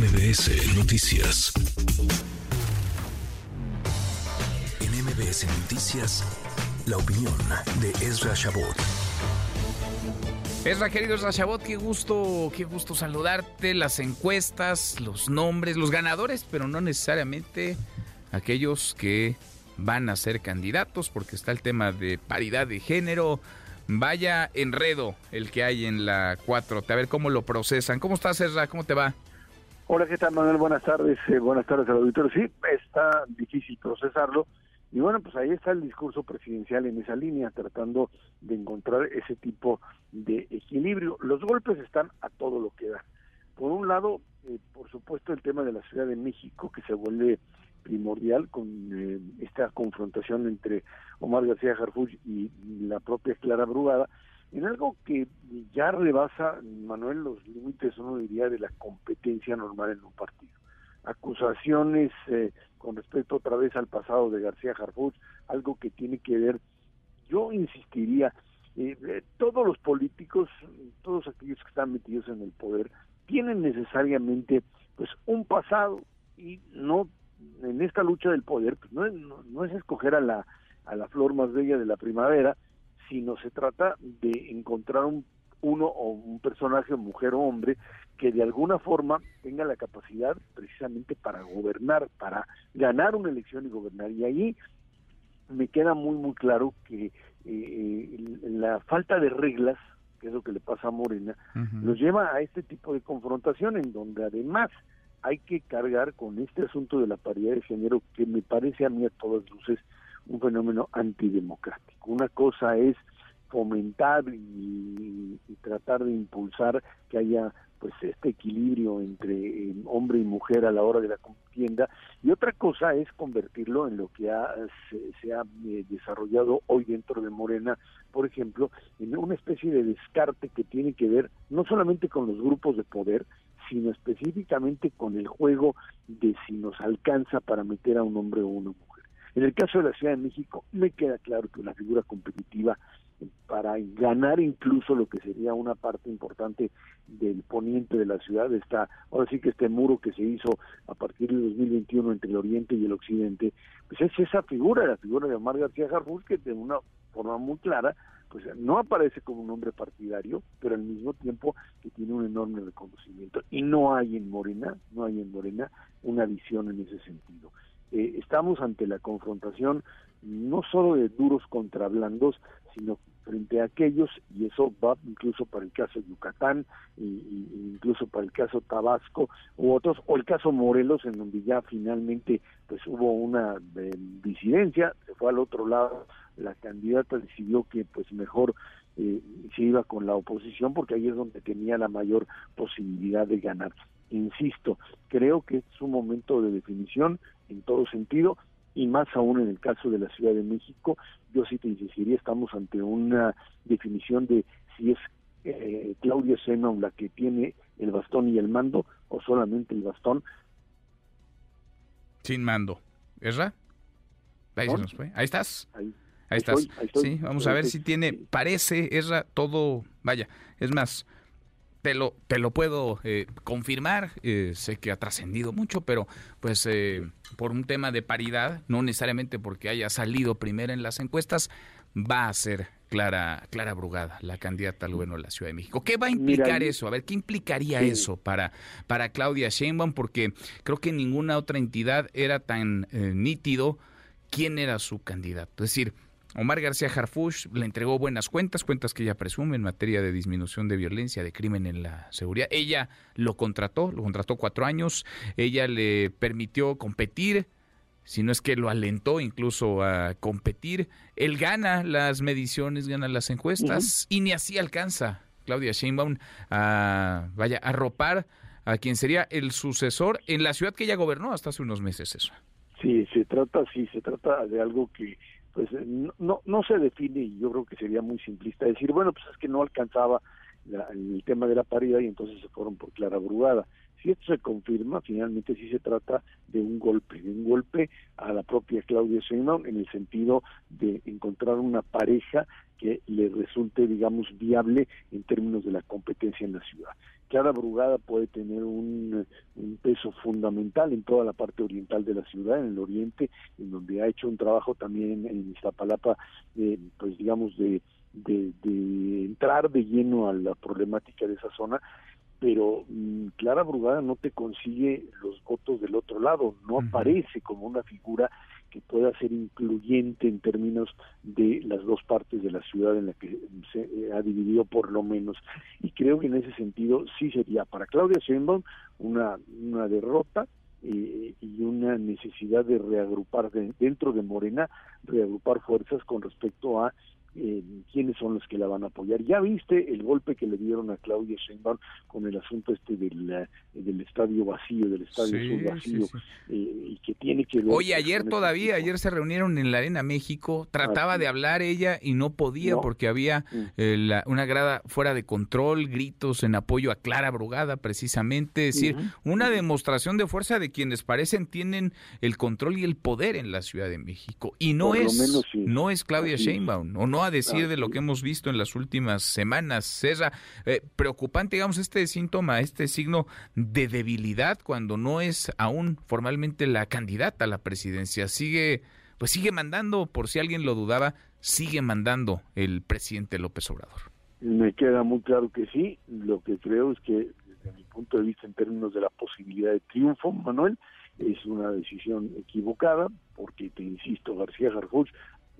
MBS Noticias. En MBS Noticias, la opinión de Ezra Shabot. Ezra, querido Ezra Shabot, qué gusto, qué gusto saludarte. Las encuestas, los nombres, los ganadores, pero no necesariamente aquellos que van a ser candidatos, porque está el tema de paridad de género. Vaya enredo el que hay en la 4. A ver cómo lo procesan. ¿Cómo estás, Ezra? ¿Cómo te va? Hola, ¿qué tal, Manuel? Buenas tardes. Eh, buenas tardes al auditorio. Sí, está difícil procesarlo. Y bueno, pues ahí está el discurso presidencial en esa línea, tratando de encontrar ese tipo de equilibrio. Los golpes están a todo lo que da. Por un lado, eh, por supuesto, el tema de la Ciudad de México, que se vuelve primordial con eh, esta confrontación entre Omar García Jarfuch y la propia Clara Brugada, en algo que ya rebasa, Manuel, los límites, uno diría, de la competencia normal en un partido. Acusaciones eh, con respecto otra vez al pasado de García Jarfuch, algo que tiene que ver, yo insistiría, eh, todos los políticos, todos aquellos que están metidos en el poder, tienen necesariamente pues un pasado y no en esta lucha del poder pues no, no, es escoger a la, a la flor más bella de la primavera, sino se trata de encontrar un, uno o un personaje, mujer o hombre, que de alguna forma tenga la capacidad precisamente para gobernar, para ganar una elección y gobernar. Y ahí me queda muy, muy claro que eh, la falta de reglas, que es lo que le pasa a Morena, nos lleva a este tipo de confrontación en donde además hay que cargar con este asunto de la paridad de género que me parece a mí a todas luces fenómeno antidemocrático. Una cosa es fomentar y, tratar de impulsar que haya pues este equilibrio entre eh, hombre y mujer a la hora de la contienda y otra cosa es convertirlo en lo que ha, se, ha eh, desarrollado hoy dentro de Morena, por ejemplo, en una especie de descarte que tiene que ver no solamente con los grupos de poder, sino específicamente con el juego de si nos alcanza para meter a un hombre o una. En el caso de la Ciudad de México, me queda claro que la figura competitiva para ganar incluso lo que sería una parte importante del poniente de la ciudad está ahora sí que este muro que se hizo a partir de 2021 entre el oriente y el occidente pues es esa figura la figura de Omar García Harfuch que de una forma muy clara pues no aparece como un hombre partidario, pero al mismo tiempo que tiene un enorme reconocimiento. Y no hay en Morena, no hay en Morena una visión en ese sentido. Eh, estamos ante la confrontación no solo de duros contra blandos, sino frente a aquellos, y eso va incluso para el caso Yucatán, y, incluso para el caso Tabasco u otros, o el caso Morelos, en donde ya finalmente pues hubo una eh, disidencia, se fue al otro lado, la candidata decidió que pues mejor eh, se iba con la oposición porque ahí es donde tenía la mayor posibilidad de ganar. Insisto, creo que es un momento de definición en todo sentido, y más aún en el caso de la Ciudad de México, yo sí te insistiría, estamos ante una definición de si es eh, Claudia Sheinbaum la que tiene el bastón y el mando o solamente el bastón. Sin mando. ¿Esra? Ahí, ahí estás. Ahí, estás. sí, vamos a ver si tiene, parece, Esra, todo, vaya, es más, te lo, te lo puedo eh, confirmar, eh, sé que ha trascendido mucho, pero pues eh, por un tema de paridad, no necesariamente porque haya salido primero en las encuestas, va a ser Clara, Clara Brugada, la candidata al gobierno de la Ciudad de México. ¿Qué va a implicar eso? A ver, ¿qué implicaría eso para, para Claudia Sheinbaum? Porque creo que ninguna otra entidad era tan nítido quién era su candidato. Es decir, Omar García Harfuch le entregó buenas cuentas, cuentas que ella presume en materia de disminución de violencia, de crimen en la seguridad. Ella lo contrató, lo contrató cuatro años, ella le permitió competir, si no es que lo alentó incluso a competir. Él gana las mediciones, gana las encuestas y ni así alcanza Claudia Sheinbaum a, vaya, a arropar a quien sería el sucesor en la ciudad que ella gobernó hasta hace unos meses eso. Sí, se trata, sí, se trata de algo que pues no, no se define y yo creo que sería muy simplista decir, bueno, pues es que no alcanzaba el tema de la paridad y entonces se fueron por Clara Brugada. Si esto se confirma, finalmente sí se trata de un golpe, de un golpe a la propia Claudia Sheinbaum en el sentido de encontrar una pareja que le resulte, digamos, viable en términos de la competencia en la ciudad. Clara Brugada puede tener un, peso fundamental en toda la parte oriental de la ciudad, en el oriente, en donde ha hecho un trabajo también en Iztapalapa, eh, pues digamos, de, de, entrar de lleno a la problemática de esa zona, pero mm, Clara Brugada no te consigue los votos del otro lado, no aparece como una figura que pueda ser incluyente en términos de las dos partes de la ciudad en la que se eh, ha dividido por lo menos. Y creo que en ese sentido sí sería para Claudia Sheinbaum una una derrota eh, y una necesidad de reagrupar dentro de Morena reagrupar fuerzas con respecto a eh, quiénes son los que la van a apoyar. Ya viste el golpe que le dieron a Claudia Sheinbaum con el asunto este del, eh, del estadio vacío, del estadio sur vacío, eh, y que tiene que ver... Oye, ayer este todavía, ayer se reunieron en la Arena México, trataba de hablar ella y no podía porque había mm. eh, una grada fuera de control, gritos en apoyo a Clara Brugada precisamente, es decir, una demostración de fuerza de quienes parecen tienen el control y el poder en la Ciudad de México. Y no es, no es Claudia Sheinbaum, o no a decir de lo que hemos visto en las últimas semanas. Serra, eh, preocupante, digamos, este síntoma, este signo de debilidad cuando no es aún formalmente la candidata a la presidencia. Sigue, pues sigue mandando, por si alguien lo dudaba, sigue mandando el presidente López Obrador. Me queda muy claro que sí. Lo que creo es que, desde mi punto de vista, en términos de la posibilidad de triunfo, Manuel, es una decisión equivocada, porque te insisto, García Harfuch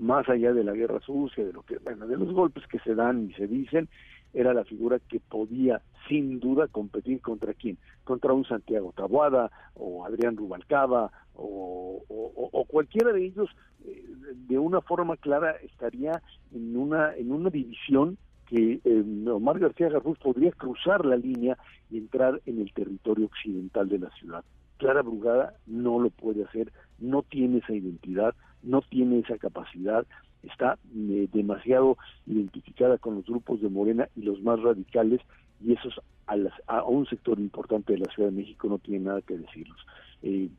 más allá de la guerra sucia, de lo que, bueno, de los golpes que se dan y se dicen, era la figura que podía sin duda competir contra quién, contra un Santiago Tabuada o Adrián Rubalcaba o, o, cualquiera de ellos eh, de una forma clara estaría en una en una división que eh, Omar García Garfús podría cruzar la línea y entrar en el territorio occidental de la ciudad. Clara Brugada no lo puede hacer, no tiene esa identidad, no tiene esa capacidad, está eh, demasiado identificada con los grupos de Morena y los más radicales y esos a, a un sector importante de la Ciudad de México no tiene nada que decirlos eh,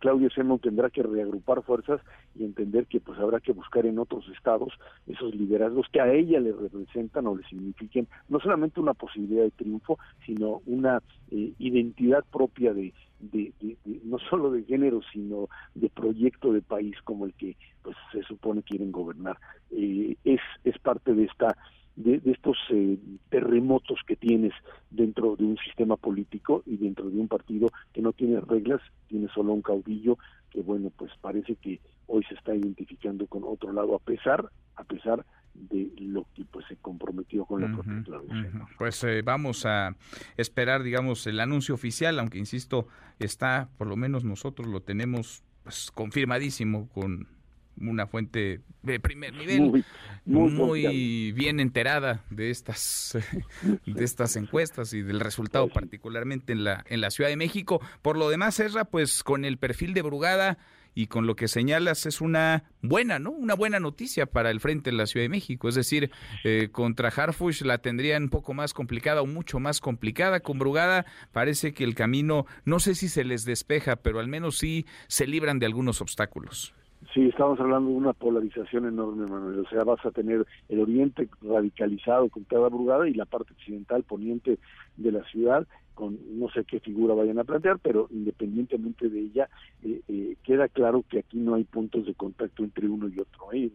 Claudio Sheinbaum tendrá que reagrupar fuerzas y entender que pues habrá que buscar en otros estados esos liderazgos que a ella le representan o le signifiquen no solamente una posibilidad de triunfo, sino una eh, identidad propia de, no solo de género, sino de proyecto de país como el que pues se supone quieren gobernar. Eh, es, es parte de esta de, estos eh, terremotos que tienes dentro de un sistema político y dentro de un partido que no tiene reglas, tiene solo un caudillo que bueno, pues parece que hoy se está identificando con otro lado a pesar, a pesar de lo que pues se comprometió con la uh Pues eh, vamos a esperar, digamos, el anuncio oficial, aunque insisto, está, por lo menos nosotros lo tenemos pues, confirmadísimo con una fuente de primer nivel, muy, bien enterada de estas, de estas encuestas y del resultado particularmente en la, en la Ciudad de México. Por lo demás, Serra, pues con el perfil de Brugada y con lo que señalas es una buena, ¿no? Una buena noticia para el frente en la Ciudad de México. Es decir, eh, contra Harfush la tendrían un poco más complicada o mucho más complicada. Con Brugada parece que el camino, no sé si se les despeja, pero al menos sí se libran de algunos obstáculos. Sí, estamos hablando de una polarización enorme, Manuel. O sea, vas a tener el oriente radicalizado con cada brugada y la parte occidental poniente de la ciudad con no sé qué figura vayan a plantear, pero independientemente de ella, eh, eh, queda claro que aquí no hay puntos de contacto entre uno y otro. ¿eh?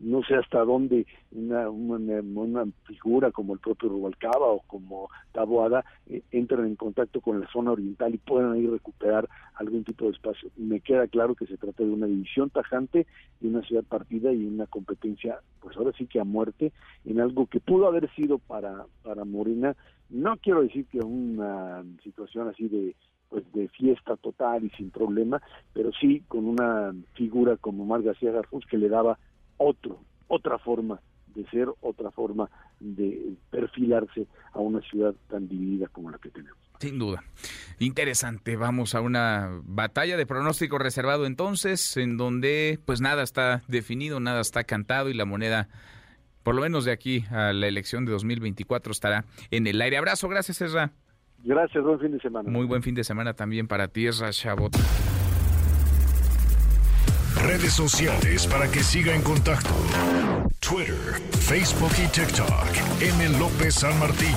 no sé hasta dónde una, una, figura como el propio Rubalcaba o como Taboada eh, entran en contacto con la zona oriental y puedan ahí recuperar algún tipo de espacio. Me queda claro que se trata de una división tajante, de una ciudad partida y una competencia, pues ahora sí que a muerte, en algo que pudo haber sido para, para Morena no quiero decir que una situación así de pues de fiesta total y sin problema, pero sí con una figura como Mar García que le daba otro, otra forma de ser, otra forma de perfilarse a una ciudad tan dividida como la que tenemos. Sin duda. Interesante. Vamos a una batalla de pronóstico reservado entonces, en donde pues nada está definido, nada está cantado y la moneda por lo menos de aquí a la elección de 2024 estará en el aire. Abrazo, gracias Ezra. Gracias, buen fin de semana. Muy buen fin de semana también para ti, Ezra Chabot. Redes sociales para que siga en contacto: Twitter, Facebook y TikTok. M. López San Martín.